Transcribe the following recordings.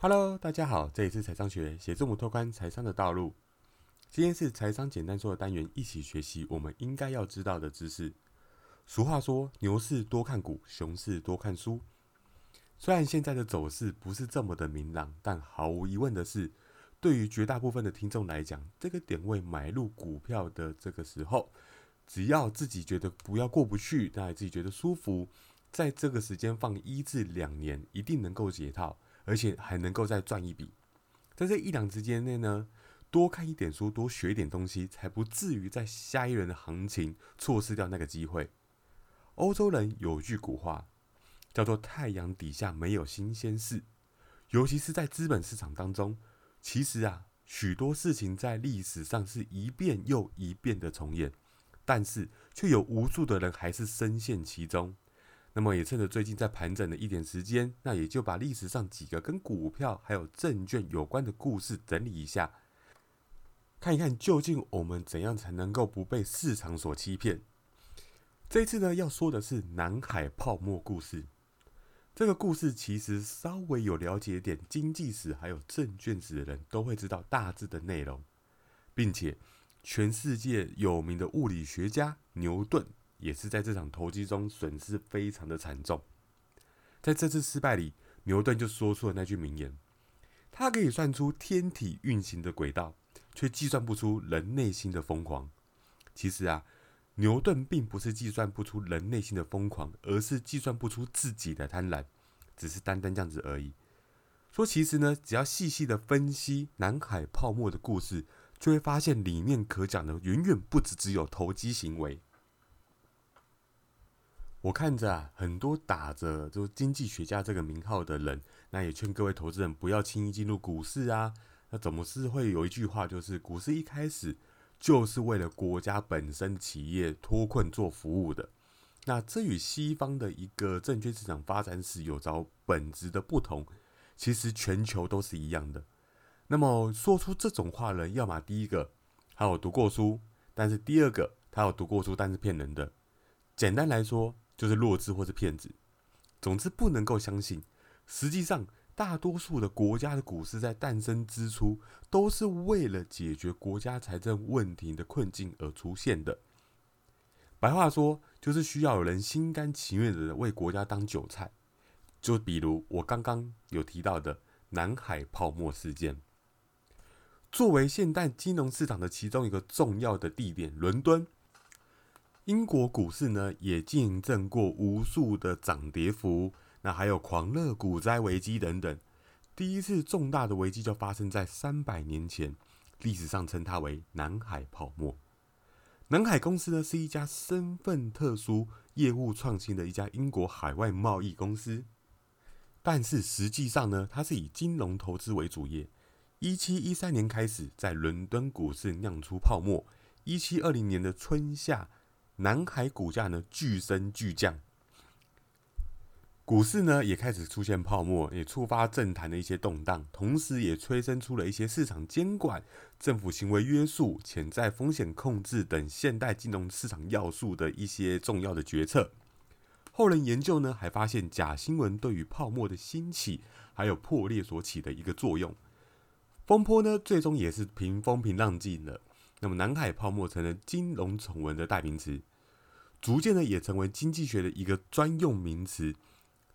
Hello，大家好，这里是财商学，写字母拓宽财商的道路。今天是财商简单说的单元，一起学习我们应该要知道的知识。俗话说，牛市多看股，熊市多看书。虽然现在的走势不是这么的明朗，但毫无疑问的是，对于绝大部分的听众来讲，这个点位买入股票的这个时候，只要自己觉得不要过不去，那自己觉得舒服，在这个时间放一至两年，一定能够解套。而且还能够再赚一笔，在这一两之间内呢，多看一点书，多学一点东西，才不至于在下一轮的行情错失掉那个机会。欧洲人有句古话，叫做“太阳底下没有新鲜事”，尤其是在资本市场当中，其实啊，许多事情在历史上是一遍又一遍的重演，但是却有无数的人还是深陷其中。那么也趁着最近在盘整的一点时间，那也就把历史上几个跟股票还有证券有关的故事整理一下，看一看究竟我们怎样才能够不被市场所欺骗。这一次呢，要说的是南海泡沫故事。这个故事其实稍微有了解点经济史还有证券史的人都会知道大致的内容，并且全世界有名的物理学家牛顿。也是在这场投机中损失非常的惨重。在这次失败里，牛顿就说出了那句名言：“他可以算出天体运行的轨道，却计算不出人内心的疯狂。”其实啊，牛顿并不是计算不出人内心的疯狂，而是计算不出自己的贪婪，只是单单这样子而已。说其实呢，只要细细的分析南海泡沫的故事，就会发现里面可讲的远远不止只有投机行为。我看着啊，很多打着就经济学家这个名号的人，那也劝各位投资人不要轻易进入股市啊。那怎么是会有一句话，就是股市一开始就是为了国家本身企业脱困做服务的。那这与西方的一个证券市场发展史有着本质的不同。其实全球都是一样的。那么说出这种话人，要么第一个他有读过书，但是第二个他有读过书但是骗人的。简单来说。就是弱智或是骗子，总之不能够相信。实际上，大多数的国家的股市在诞生之初，都是为了解决国家财政问题的困境而出现的。白话说，就是需要有人心甘情愿的为国家当韭菜。就比如我刚刚有提到的南海泡沫事件，作为现代金融市场的其中一个重要的地点，伦敦。英国股市呢，也见证过无数的涨跌幅，那还有狂热股灾危机等等。第一次重大的危机就发生在三百年前，历史上称它为南海泡沫。南海公司呢，是一家身份特殊、业务创新的一家英国海外贸易公司，但是实际上呢，它是以金融投资为主业。一七一三年开始在伦敦股市酿出泡沫，一七二零年的春夏。南海股价呢巨升巨降，股市呢也开始出现泡沫，也触发政坛的一些动荡，同时也催生出了一些市场监管、政府行为约束、潜在风险控制等现代金融市场要素的一些重要的决策。后人研究呢，还发现假新闻对于泡沫的兴起还有破裂所起的一个作用。风波呢，最终也是平风平浪静了。那么，南海泡沫成了金融丑闻的代名词，逐渐的也成为经济学的一个专用名词。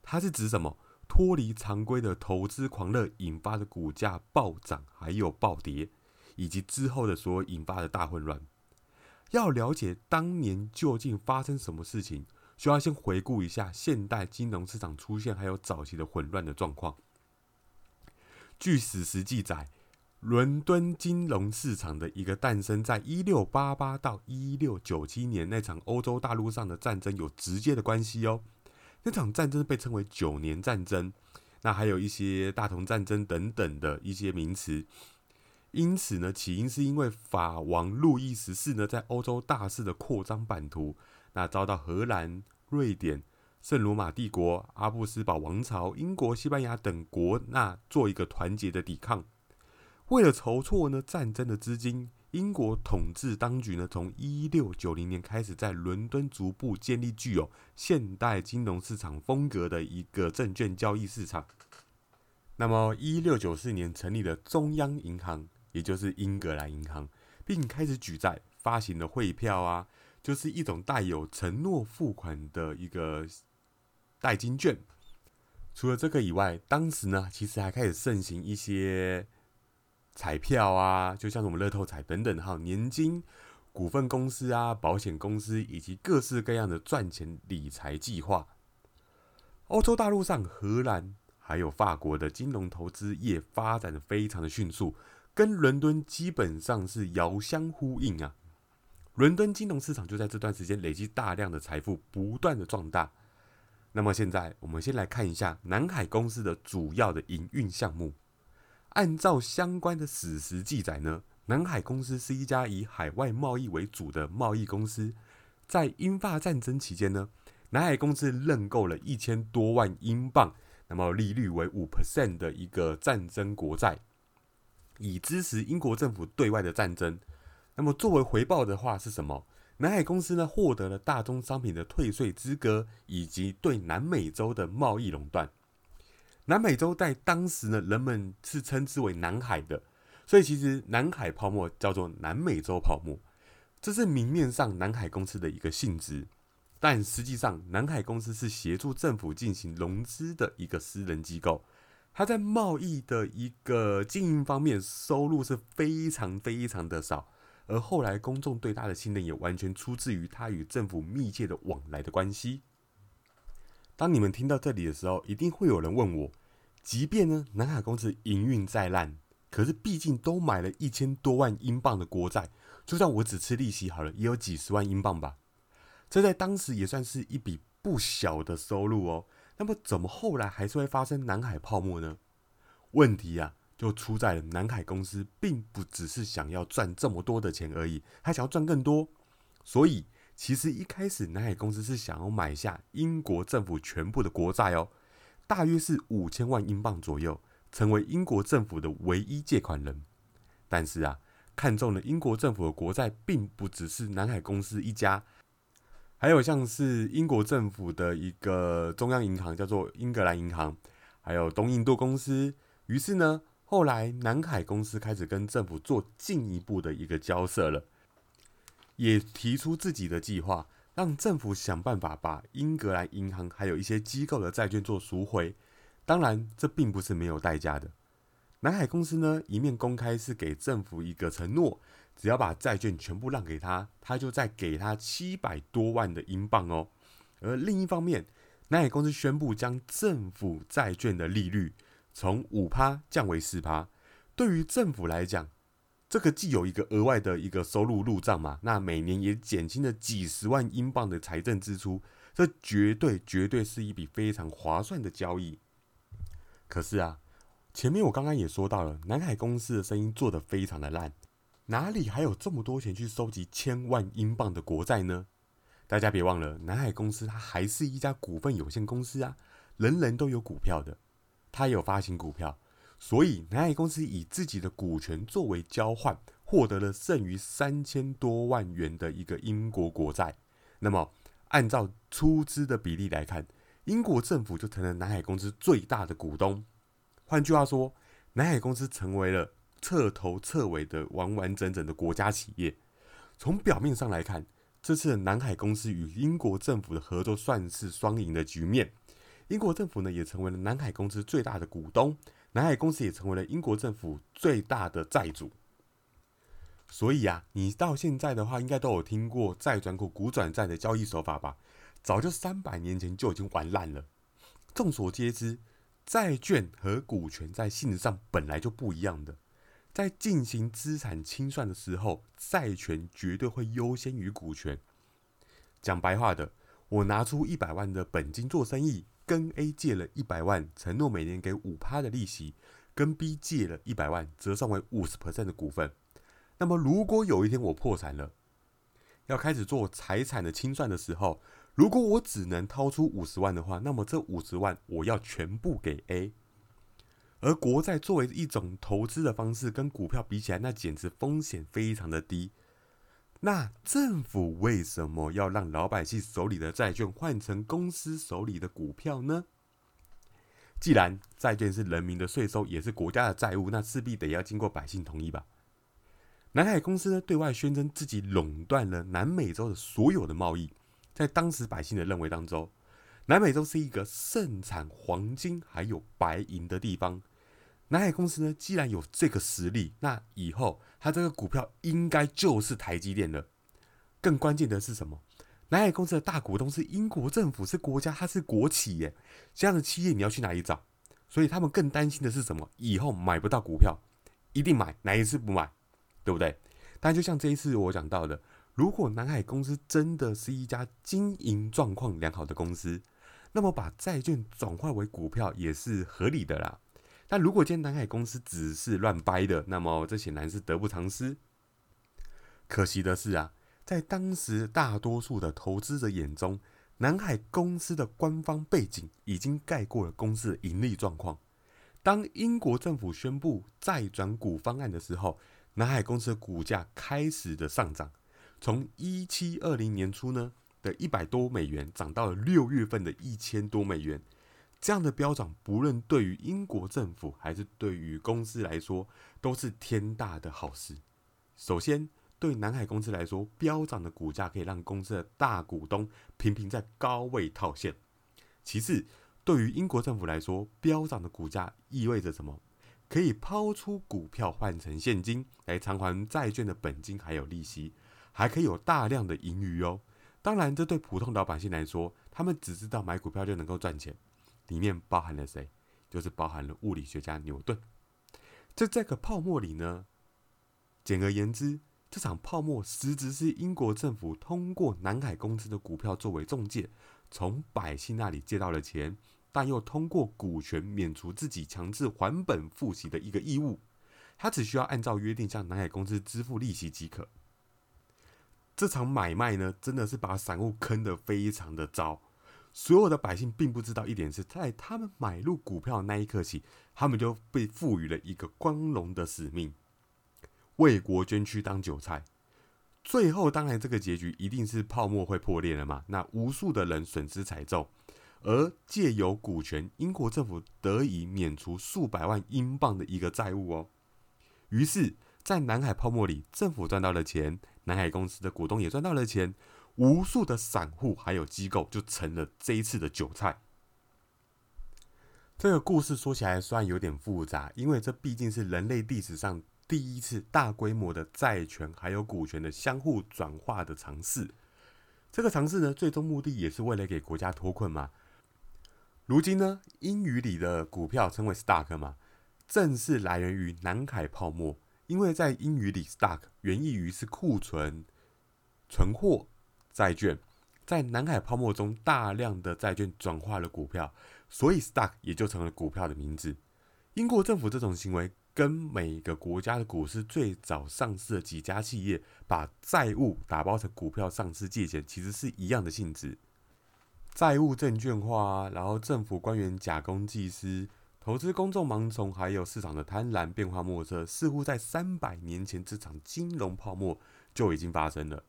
它是指什么？脱离常规的投资狂热引发的股价暴涨，还有暴跌，以及之后的所有引发的大混乱。要了解当年究竟发生什么事情，需要先回顾一下现代金融市场出现还有早期的混乱的状况。据史实记载。伦敦金融市场的一个诞生，在一六八八到一六九七年那场欧洲大陆上的战争有直接的关系哦。那场战争被称为九年战争，那还有一些大同战争等等的一些名词。因此呢，起因是因为法王路易十四呢，在欧洲大肆的扩张版图，那遭到荷兰、瑞典、圣罗马帝国、阿布斯堡王朝、英国、西班牙等国那做一个团结的抵抗。为了筹措呢战争的资金，英国统治当局呢从一六九零年开始在伦敦逐步建立具有现代金融市场风格的一个证券交易市场。那么，一六九四年成立了中央银行，也就是英格兰银行，并开始举债，发行了汇票啊，就是一种带有承诺付款的一个代金券。除了这个以外，当时呢，其实还开始盛行一些彩票啊，就像我们乐透彩等等，还有年金、股份公司啊、保险公司以及各式各样的赚钱理财计划。欧洲大陆上，荷兰。还有法国的金融投资业发展的非常的迅速，跟伦敦基本上是遥相呼应啊。伦敦金融市场就在这段时间累积大量的财富，不断的壮大。那么现在我们先来看一下南海公司的主要的营运项目。按照相关的史实记载呢，南海公司是一家以海外贸易为主的贸易公司。在英法战争期间呢，南海公司认购了一千多万英镑。那么利率为五 percent 的一个战争国债，以支持英国政府对外的战争。那么作为回报的话是什么？南海公司呢获得了大宗商品的退税资格，以及对南美洲的贸易垄断。南美洲在当时呢，人们是称之为南海的，所以其实南海泡沫叫做南美洲泡沫，这是明面上南海公司的一个性质。但实际上，南海公司是协助政府进行融资的一个私人机构。它在贸易的一个经营方面，收入是非常非常的少。而后来公众对它的信任，也完全出自于它与政府密切的往来的关系。当你们听到这里的时候，一定会有人问我：，即便呢南海公司营运再烂，可是毕竟都买了一千多万英镑的国债，就算我只吃利息好了，也有几十万英镑吧。这在当时也算是一笔不小的收入哦。那么，怎么后来还是会发生南海泡沫呢？问题啊，就出在了南海公司并不只是想要赚这么多的钱而已，还想要赚更多。所以，其实一开始南海公司是想要买下英国政府全部的国债哦，大约是五千万英镑左右，成为英国政府的唯一借款人。但是啊，看中了英国政府的国债，并不只是南海公司一家。还有像是英国政府的一个中央银行，叫做英格兰银行，还有东印度公司。于是呢，后来南海公司开始跟政府做进一步的一个交涉了，也提出自己的计划，让政府想办法把英格兰银行还有一些机构的债券做赎回。当然，这并不是没有代价的。南海公司呢，一面公开是给政府一个承诺。只要把债券全部让给他，他就再给他七百多万的英镑哦。而另一方面，南海公司宣布将政府债券的利率从五趴降为四趴。对于政府来讲，这个既有一个额外的一个收入入账嘛，那每年也减轻了几十万英镑的财政支出，这绝对绝对是一笔非常划算的交易。可是啊，前面我刚刚也说到了，南海公司的生意做得非常的烂。哪里还有这么多钱去收集千万英镑的国债呢？大家别忘了，南海公司它还是一家股份有限公司啊，人人都有股票的，它有发行股票，所以南海公司以自己的股权作为交换，获得了剩余三千多万元的一个英国国债。那么，按照出资的比例来看，英国政府就成了南海公司最大的股东。换句话说，南海公司成为了。彻头彻尾的完完整整的国家企业，从表面上来看，这次南海公司与英国政府的合作算是双赢的局面。英国政府呢也成为了南海公司最大的股东，南海公司也成为了英国政府最大的债主。所以啊，你到现在的话，应该都有听过债转股、股转债的交易手法吧？早就三百年前就已经玩烂了。众所皆知，债券和股权在性质上本来就不一样的。在进行资产清算的时候，债权绝对会优先于股权。讲白话的，我拿出一百万的本金做生意，跟 A 借了一百万，承诺每年给五趴的利息；跟 B 借了一百万，折算为五十 percent 的股份。那么，如果有一天我破产了，要开始做财产的清算的时候，如果我只能掏出五十万的话，那么这五十万我要全部给 A。而国债作为一种投资的方式，跟股票比起来，那简直风险非常的低。那政府为什么要让老百姓手里的债券换成公司手里的股票呢？既然债券是人民的税收，也是国家的债务，那势必得要经过百姓同意吧。南海公司呢，对外宣称自己垄断了南美洲的所有的贸易，在当时百姓的认为当中，南美洲是一个盛产黄金还有白银的地方。南海公司呢，既然有这个实力，那以后它这个股票应该就是台积电了。更关键的是什么？南海公司的大股东是英国政府，是国家，它是国企耶。这样的企业你要去哪里找？所以他们更担心的是什么？以后买不到股票，一定买，哪一次不买？对不对？但就像这一次我讲到的，如果南海公司真的是一家经营状况良好的公司，那么把债券转换为股票也是合理的啦。但如果今天南海公司只是乱掰的，那么这显然是得不偿失。可惜的是啊，在当时大多数的投资者眼中，南海公司的官方背景已经盖过了公司的盈利状况。当英国政府宣布再转股方案的时候，南海公司的股价开始的上涨，从一七二零年初呢的一百多美元涨到了六月份的一千多美元。这样的飙涨，不论对于英国政府还是对于公司来说，都是天大的好事。首先，对南海公司来说，飙涨的股价可以让公司的大股东频频在高位套现；其次，对于英国政府来说，飙涨的股价意味着什么？可以抛出股票换成现金来偿还债券的本金，还有利息，还可以有大量的盈余哦。当然，这对普通老百姓来说，他们只知道买股票就能够赚钱，里面包含了谁？就是包含了物理学家牛顿。在这个泡沫里呢，简而言之，这场泡沫实质是英国政府通过南海公司的股票作为中介，从百姓那里借到了钱。但又通过股权免除自己强制还本付息的一个义务，他只需要按照约定向南海公司支付利息即可。这场买卖呢，真的是把散户坑得非常的糟。所有的百姓并不知道一点是在他们买入股票那一刻起，他们就被赋予了一个光荣的使命：为国捐躯当韭菜。最后，当然这个结局一定是泡沫会破裂了嘛？那无数的人损失惨重。而借由股权，英国政府得以免除数百万英镑的一个债务哦。于是，在南海泡沫里，政府赚到了钱，南海公司的股东也赚到了钱，无数的散户还有机构就成了这一次的韭菜。这个故事说起来虽然有点复杂，因为这毕竟是人类历史上第一次大规模的债权还有股权的相互转化的尝试。这个尝试呢，最终目的也是为了给国家脱困嘛。如今呢，英语里的股票称为 stock 嘛，正是来源于南海泡沫。因为在英语里，stock 原意于是库存、存货、债券，在南海泡沫中，大量的债券转化了股票，所以 stock 也就成了股票的名字。英国政府这种行为，跟每个国家的股市最早上市的几家企业把债务打包成股票上市借钱，其实是一样的性质。债务证券化，然后政府官员假公济私，投资公众盲从，还有市场的贪婪变化莫测，似乎在三百年前这场金融泡沫就已经发生了。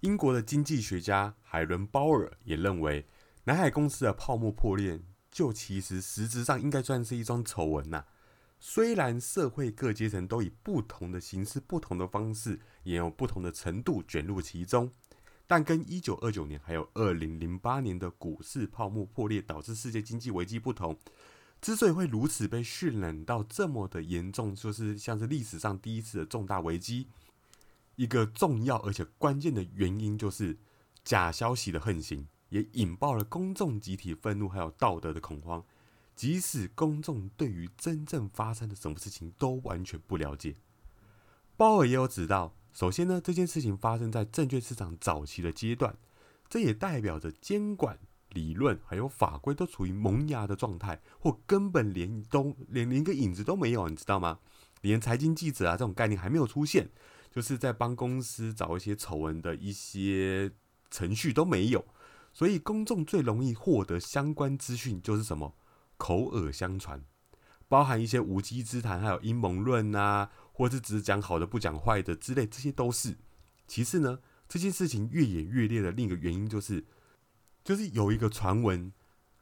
英国的经济学家海伦·鲍尔也认为，南海公司的泡沫破裂，就其实实质上应该算是一桩丑闻呐。虽然社会各阶层都以不同的形式、不同的方式，也有不同的程度卷入其中。但跟一九二九年还有二零零八年的股市泡沫破裂导致世界经济危机不同，之所以会如此被渲染到这么的严重，就是像是历史上第一次的重大危机。一个重要而且关键的原因就是假消息的横行，也引爆了公众集体愤怒还有道德的恐慌。即使公众对于真正发生的什么事情都完全不了解，鲍尔也有指到。首先呢，这件事情发生在证券市场早期的阶段，这也代表着监管理论还有法规都处于萌芽的状态，或根本连都连连个影子都没有，你知道吗？连财经记者啊这种概念还没有出现，就是在帮公司找一些丑闻的一些程序都没有，所以公众最容易获得相关资讯就是什么口耳相传，包含一些无稽之谈，还有阴谋论啊。或是只讲好的不讲坏的之类，这些都是。其次呢，这件事情越演越烈的另一个原因就是，就是有一个传闻，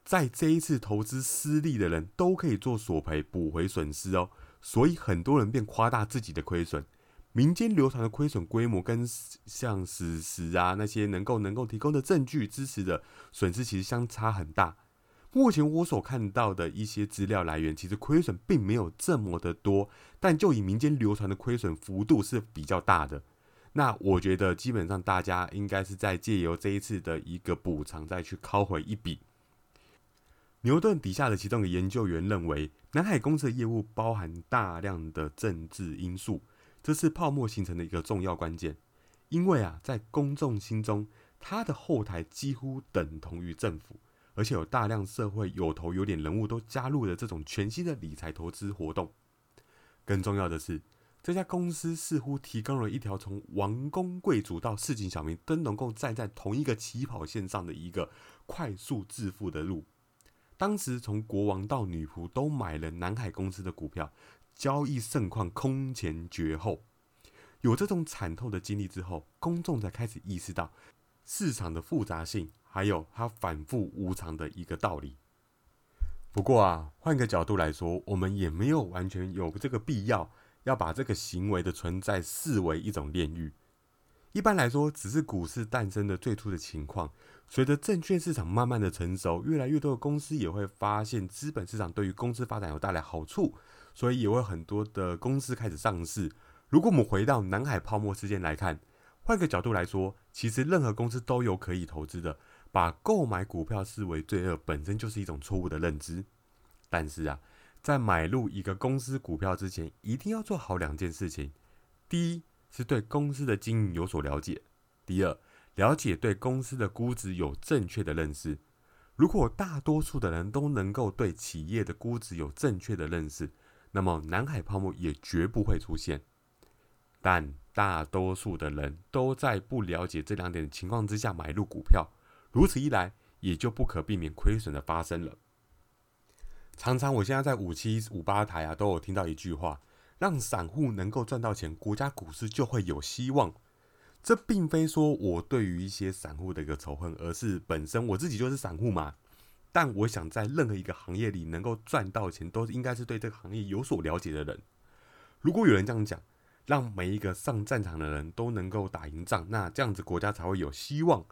在这一次投资失利的人都可以做索赔补回损失哦，所以很多人便夸大自己的亏损。民间流传的亏损规模跟像史实啊那些能够能够提供的证据支持的损失其实相差很大。目前我所看到的一些资料来源，其实亏损并没有这么的多，但就以民间流传的亏损幅度是比较大的。那我觉得基本上大家应该是在借由这一次的一个补偿，再去拷回一笔。牛顿底下的其中一个研究员认为，南海公司的业务包含大量的政治因素。这是泡沫形成的一个重要关键，因为啊，在公众心中，它的后台几乎等同于政府，而且有大量社会有头有脸人物都加入了这种全新的理财投资活动。更重要的是，这家公司似乎提供了一条从王公贵族到市井小民都能够站在同一个起跑线上的一个快速致富的路。当时，从国王到女仆都买了南海公司的股票。交易盛况空前绝后，有这种惨痛的经历之后，公众才开始意识到市场的复杂性，还有它反复无常的一个道理。不过啊，换个角度来说，我们也没有完全有这个必要要把这个行为的存在视为一种炼狱。一般来说，只是股市诞生的最初的情况。随着证券市场慢慢的成熟，越来越多的公司也会发现资本市场对于公司发展有带来好处。所以也会很多的公司开始上市。如果我们回到南海泡沫事件来看，换个角度来说，其实任何公司都有可以投资的。把购买股票视为罪恶，本身就是一种错误的认知。但是啊，在买入一个公司股票之前，一定要做好两件事情：第一，是对公司的经营有所了解；第二，了解对公司的估值有正确的认识。如果大多数的人都能够对企业的估值有正确的认识，那么南海泡沫也绝不会出现，但大多数的人都在不了解这两点的情况之下买入股票，如此一来，也就不可避免亏损的发生了。常常我现在在五七五八台啊，都有听到一句话：让散户能够赚到钱，国家股市就会有希望。这并非说我对于一些散户的一个仇恨，而是本身我自己就是散户嘛。但我想在任何一个行业里能够赚到钱，都应该是对这个行业有所了解的人。如果有人这样讲，让每一个上战场的人都能够打赢仗，那这样子国家才会有希望。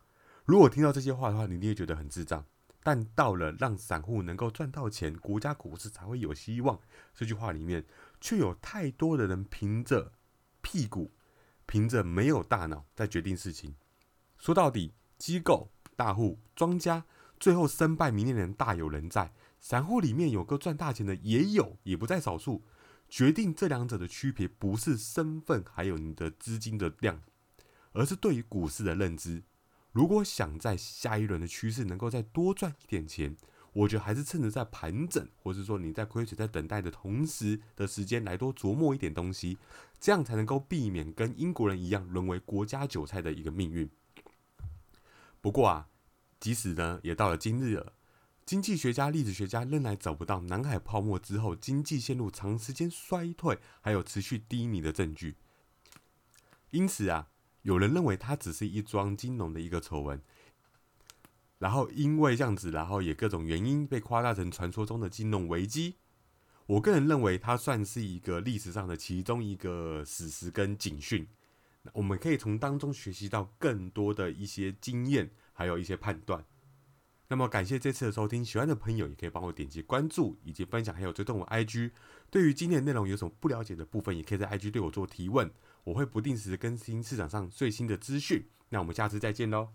如果听到这些话的话，你也觉得很智障。但到了让散户能够赚到钱，国家股市才会有希望这句话里面，却有太多的人凭着屁股，凭着没有大脑在决定事情。说到底，机构、大户、庄家。最后身败名裂的人大有人在，散户里面有个赚大钱的也有，也不在少数。决定这两者的区别，不是身份，还有你的资金的量，而是对于股市的认知。如果想在下一轮的趋势能够再多赚一点钱，我觉得还是趁着在盘整，或是说你在亏损、在等待的同时的时间来多琢磨一点东西，这样才能够避免跟英国人一样沦为国家韭菜的一个命运。不过啊。即使呢，也到了今日了，经济学家、历史学家仍然找不到南海泡沫之后经济陷入长时间衰退，还有持续低迷的证据。因此啊，有人认为它只是一桩金融的一个丑闻，然后因为这样子，然后也各种原因被夸大成传说中的金融危机。我个人认为，它算是一个历史上的其中一个史实跟警讯，我们可以从当中学习到更多的一些经验。还有一些判断。那么感谢这次的收听，喜欢的朋友也可以帮我点击关注以及分享，还有追踪我 IG。对于今天的内容有什么不了解的部分，也可以在 IG 对我做提问，我会不定时更新市场上最新的资讯。那我们下次再见喽。